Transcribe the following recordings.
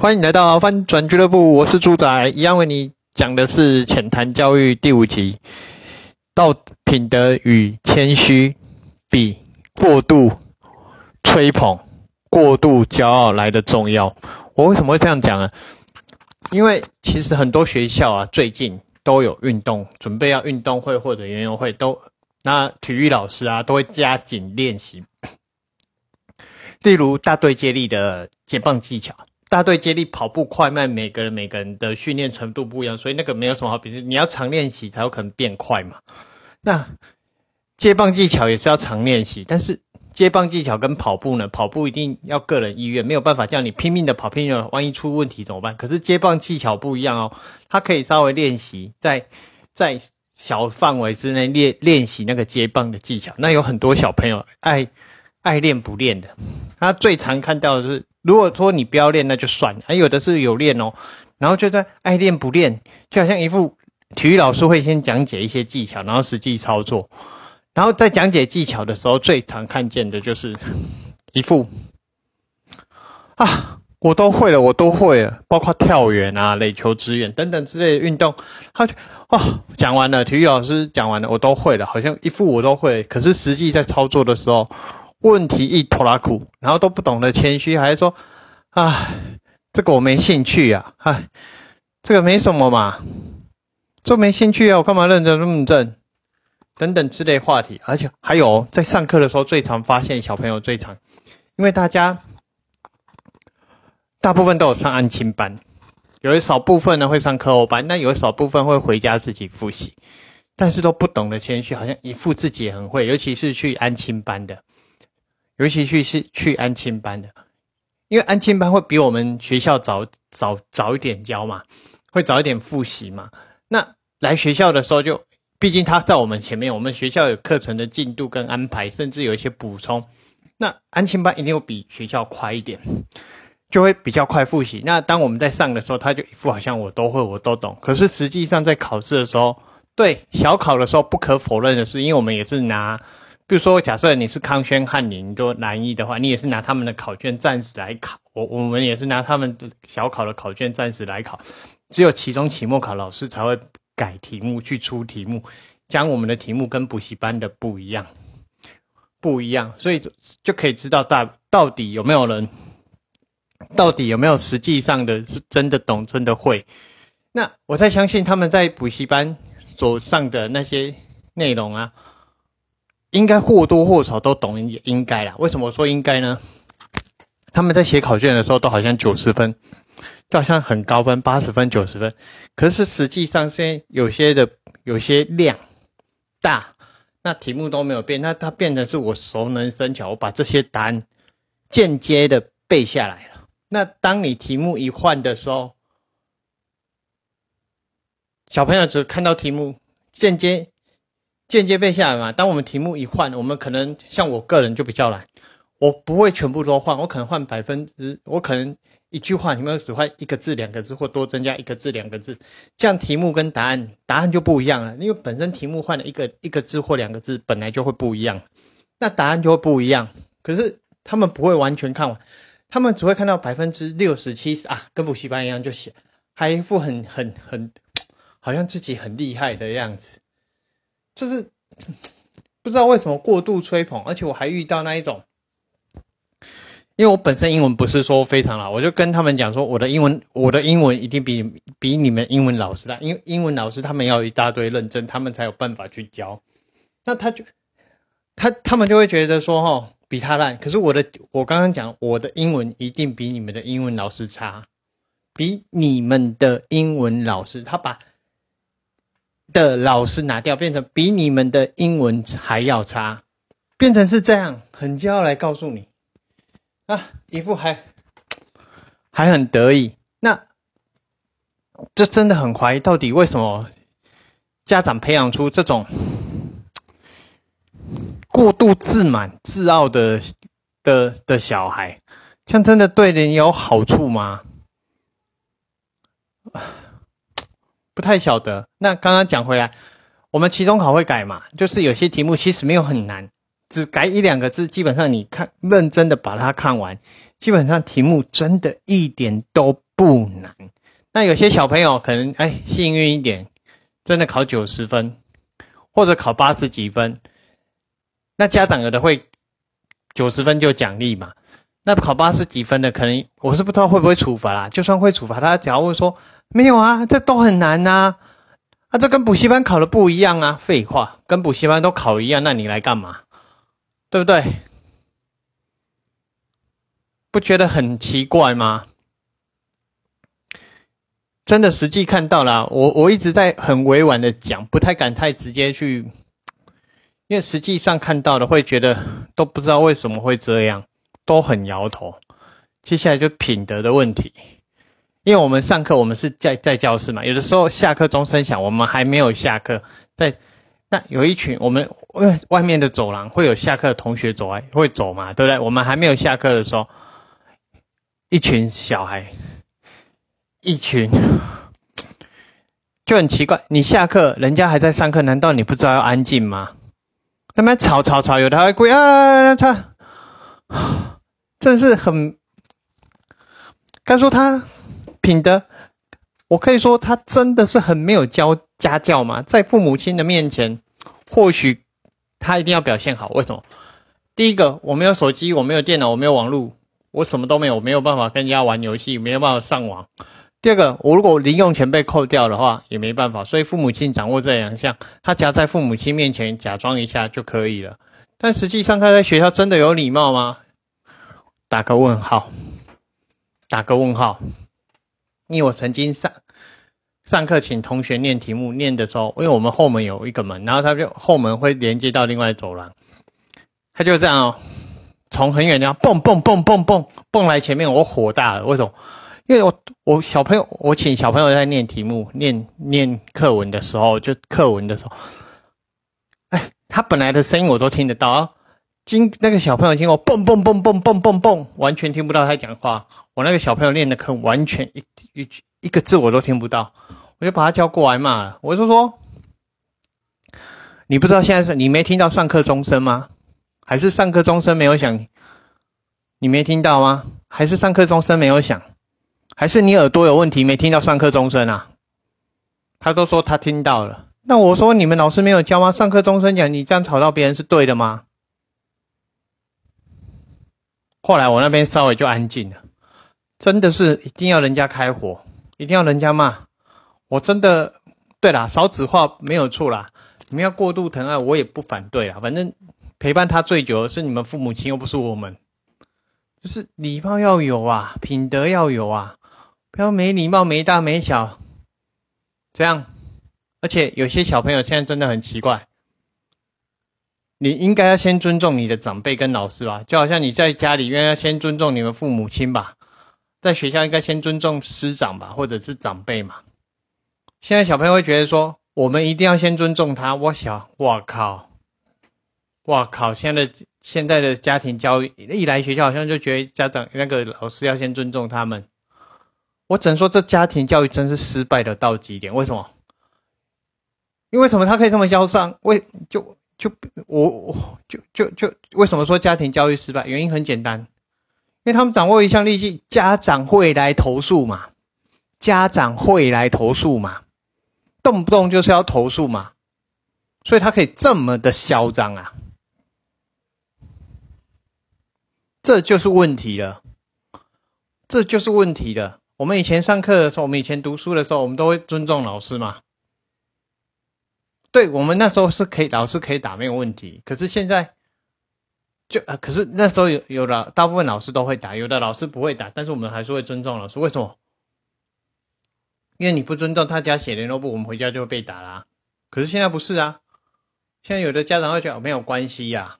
欢迎来到翻转俱乐部，我是猪仔，一样为你讲的是浅谈教育第五集，道品德与谦虚比过度吹捧、过度骄傲来的重要。我为什么会这样讲呢？因为其实很多学校啊，最近都有运动，准备要运动会或者园游会，都那体育老师啊都会加紧练习，例如大队接力的接棒技巧。大队接力跑步快慢，每个人每个人的训练程度不一样，所以那个没有什么好比。你要常练习才有可能变快嘛。那接棒技巧也是要常练习，但是接棒技巧跟跑步呢，跑步一定要个人意愿，没有办法叫你拼命的跑，拼命的，万一出问题怎么办？可是接棒技巧不一样哦，它可以稍微练习，在在小范围之内练练习那个接棒的技巧。那有很多小朋友爱爱练不练的，他最常看到的是。如果说你不要练，那就算；还有的是有练哦，然后就在爱练不练，就好像一副体育老师会先讲解一些技巧，然后实际操作，然后在讲解技巧的时候，最常看见的就是 一副啊，我都会了，我都会了，包括跳远啊、垒球、支援等等之类的运动，他就哦讲完了，体育老师讲完了，我都会了，好像一副我都会，可是实际在操作的时候。问题一拖拉苦，然后都不懂得谦虚，还是说，啊，这个我没兴趣啊，唉，这个没什么嘛，这没兴趣啊，我干嘛认真认真？等等之类话题，而且还有在上课的时候最常发现小朋友最常，因为大家大部分都有上安亲班，有一少部分呢会上课后班，那有一少部分会回家自己复习，但是都不懂得谦虚，好像一副自己很会，尤其是去安亲班的。尤其去是去安亲班的，因为安亲班会比我们学校早早早一点教嘛，会早一点复习嘛。那来学校的时候就，毕竟他在我们前面，我们学校有课程的进度跟安排，甚至有一些补充。那安亲班一定会比学校快一点，就会比较快复习。那当我们在上的时候，他就一副好像我都会，我都懂。可是实际上在考试的时候，对小考的时候，不可否认的是，因为我们也是拿。比如说，假设你是康轩、翰林都南一的话，你也是拿他们的考卷暂时来考。我我们也是拿他们的小考的考卷暂时来考。只有期中、期末考，老师才会改题目去出题目，将我们的题目跟补习班的不一样，不一样。所以就可以知道大到底有没有人，到底有没有实际上的是真的懂、真的会。那我在相信他们在补习班所上的那些内容啊。应该或多或少都懂，也应该啦。为什么说应该呢？他们在写考卷的时候都好像九十分，就好像很高分，八十分、九十分。可是实际上，现在有些的有些量大，那题目都没有变，那它变成是我熟能生巧，我把这些答案间接的背下来了。那当你题目一换的时候，小朋友只看到题目间接。间接背下来嘛。当我们题目一换，我们可能像我个人就比较懒，我不会全部都换，我可能换百分之，我可能一句话，你们只换一个字、两个字，或多增加一个字、两个字，这样题目跟答案答案就不一样了。因为本身题目换了一个一个字或两个字，本来就会不一样，那答案就会不一样。可是他们不会完全看完，他们只会看到百分之六十七十啊，跟补习班一样就写，还一副很很很，好像自己很厉害的样子。就是 不知道为什么过度吹捧，而且我还遇到那一种，因为我本身英文不是说非常好，我就跟他们讲说，我的英文，我的英文一定比比你们英文老师大，因为英文老师他们要一大堆认真，他们才有办法去教。那他就他他们就会觉得说，哈，比他烂。可是我的，我刚刚讲，我的英文一定比你们的英文老师差，比你们的英文老师，他把。的老师拿掉，变成比你们的英文还要差，变成是这样，很骄傲来告诉你啊，一副还还很得意。那这真的很怀疑，到底为什么家长培养出这种过度自满、自傲的的的小孩，像真的对人有好处吗？不太晓得。那刚刚讲回来，我们期中考会改嘛？就是有些题目其实没有很难，只改一两个字，基本上你看认真的把它看完，基本上题目真的一点都不难。那有些小朋友可能哎幸运一点，真的考九十分，或者考八十几分，那家长有的会九十分就奖励嘛。那考八十几分的，可能我是不知道会不会处罚啦。就算会处罚，他假如说没有啊，这都很难呐，啊，这跟补习班考的不一样啊。废话，跟补习班都考一样，那你来干嘛？对不对？不觉得很奇怪吗？真的实际看到了，我我一直在很委婉的讲，不太敢太直接去，因为实际上看到的会觉得都不知道为什么会这样。都很摇头，接下来就品德的问题，因为我们上课，我们是在在教室嘛，有的时候下课钟声响，我们还没有下课，在那有一群我们外外面的走廊会有下课的同学走来会走嘛，对不对？我们还没有下课的时候，一群小孩，一群就很奇怪，你下课，人家还在上课，难道你不知道要安静吗？他们吵吵吵，有的还跪啊，他。真是很，该说他品德，我可以说他真的是很没有教家教嘛。在父母亲的面前，或许他一定要表现好。为什么？第一个，我没有手机，我没有电脑，我没有网络，我什么都没有，我没有办法跟人家玩游戏，没有办法上网。第二个，我如果零用钱被扣掉的话，也没办法。所以父母亲掌握这两项，他只要在父母亲面前假装一下就可以了。但实际上他在学校真的有礼貌吗？打个问号，打个问号。因为我曾经上上课请同学念题目，念的时候，因为我们后门有一个门，然后他就后门会连接到另外走廊，他就这样哦，从很远地方蹦蹦蹦蹦蹦蹦来前面，我火大了。为什么？因为我我小朋友，我请小朋友在念题目、念念课文的时候，就课文的时候，哎，他本来的声音我都听得到啊。今那个小朋友听我蹦蹦蹦蹦蹦蹦蹦，完全听不到他讲话。我那个小朋友练的课，完全一一句一个字我都听不到。我就把他叫过来骂了。我就说：“你不知道现在是你没听到上课钟声吗？还是上课钟声没有响？你没听到吗？还是上课钟声没有响？还是你耳朵有问题没听到上课钟声啊？”他都说他听到了。那我说你们老师没有教吗？上课钟声讲，你这样吵到别人是对的吗？后来我那边稍微就安静了，真的是一定要人家开火，一定要人家骂，我真的对啦，少子化没有错啦，你们要过度疼爱，我也不反对啦，反正陪伴他最久的是你们父母亲，又不是我们，就是礼貌要有啊，品德要有啊，不要没礼貌没大没小，这样，而且有些小朋友现在真的很奇怪。你应该要先尊重你的长辈跟老师吧，就好像你在家里应该要先尊重你们父母亲吧，在学校应该先尊重师长吧，或者是长辈嘛。现在小朋友会觉得说，我们一定要先尊重他。我想，我靠，我靠！现在的现在的家庭教育一来学校，好像就觉得家长那个老师要先尊重他们。我只能说，这家庭教育真是失败的到极点。为什么？因为什么？他可以这么嚣张？为就？就我我就就就为什么说家庭教育失败？原因很简单，因为他们掌握一项利器，家长会来投诉嘛，家长会来投诉嘛，动不动就是要投诉嘛，所以他可以这么的嚣张啊，这就是问题了，这就是问题了。我们以前上课的时候，我们以前读书的时候，我们都会尊重老师嘛。对我们那时候是可以，老师可以打没有问题。可是现在，就呃，可是那时候有有的大部分老师都会打，有的老师不会打，但是我们还是会尊重老师。为什么？因为你不尊重他家写联络簿，我们回家就会被打啦。可是现在不是啊，现在有的家长会觉得没有关系呀。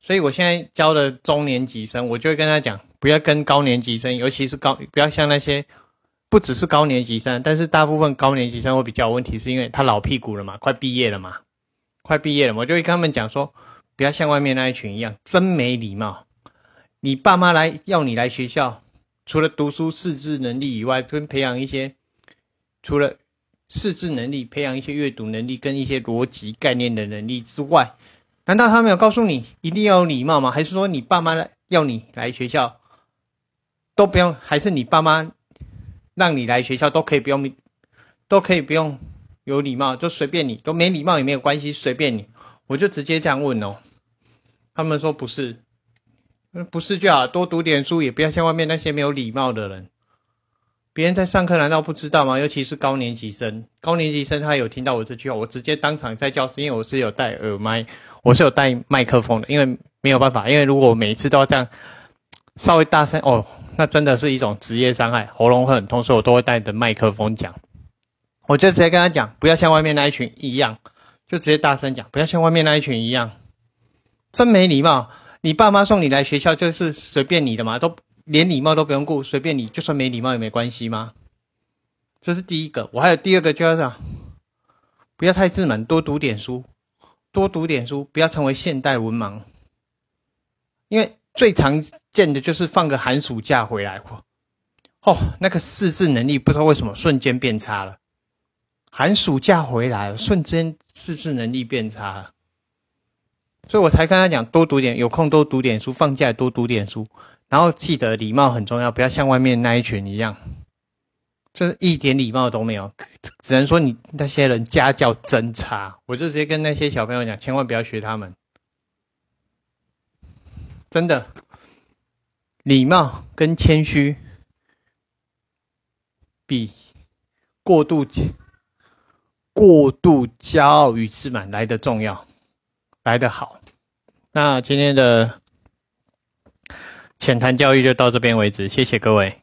所以我现在教的中年级生，我就会跟他讲，不要跟高年级生，尤其是高，不要像那些。不只是高年级生，但是大部分高年级生会比较有问题，是因为他老屁股了嘛，快毕业了嘛，快毕业了，我就会跟他们讲说，不要像外面那一群一样，真没礼貌。你爸妈来要你来学校，除了读书识字能力以外，跟培养一些，除了识字能力，培养一些阅读能力跟一些逻辑概念的能力之外，难道他没有告诉你一定要有礼貌吗？还是说你爸妈来要你来学校？都不用，还是你爸妈让你来学校都可以不用，都可以不用有礼貌，就随便你，都没礼貌也没有关系，随便你。我就直接这样问哦，他们说不是，不是就好，多读点书，也不要像外面那些没有礼貌的人。别人在上课难道不知道吗？尤其是高年级生，高年级生他有听到我这句话，我直接当场在教室，因为我是有戴耳麦，我是有带麦克风的，因为没有办法，因为如果我每一次都要这样稍微大声哦，那真的是一种职业伤害，喉咙会很痛，所以我都会带着麦克风讲。我就直接跟他讲，不要像外面那一群一样，就直接大声讲，不要像外面那一群一样，真没礼貌。你爸妈送你来学校就是随便你的嘛，都。连礼貌都不用顾，随便你，就算没礼貌也没关系吗？这是第一个。我还有第二个，就是不要太自满，多读点书，多读点书，不要成为现代文盲。因为最常见的就是放个寒暑假回来，哦，那个识字能力不知道为什么瞬间变差了。寒暑假回来，瞬间识字能力变差了，所以我才跟他讲，多读点，有空多读点书，放假多读点书。然后记得礼貌很重要，不要像外面那一群一样，就是一点礼貌都没有。只能说你那些人家教真差，我就直接跟那些小朋友讲，千万不要学他们。真的，礼貌跟谦虚比过度过度骄傲与自满来的重要，来的好。那今天的。浅谈教育就到这边为止，谢谢各位。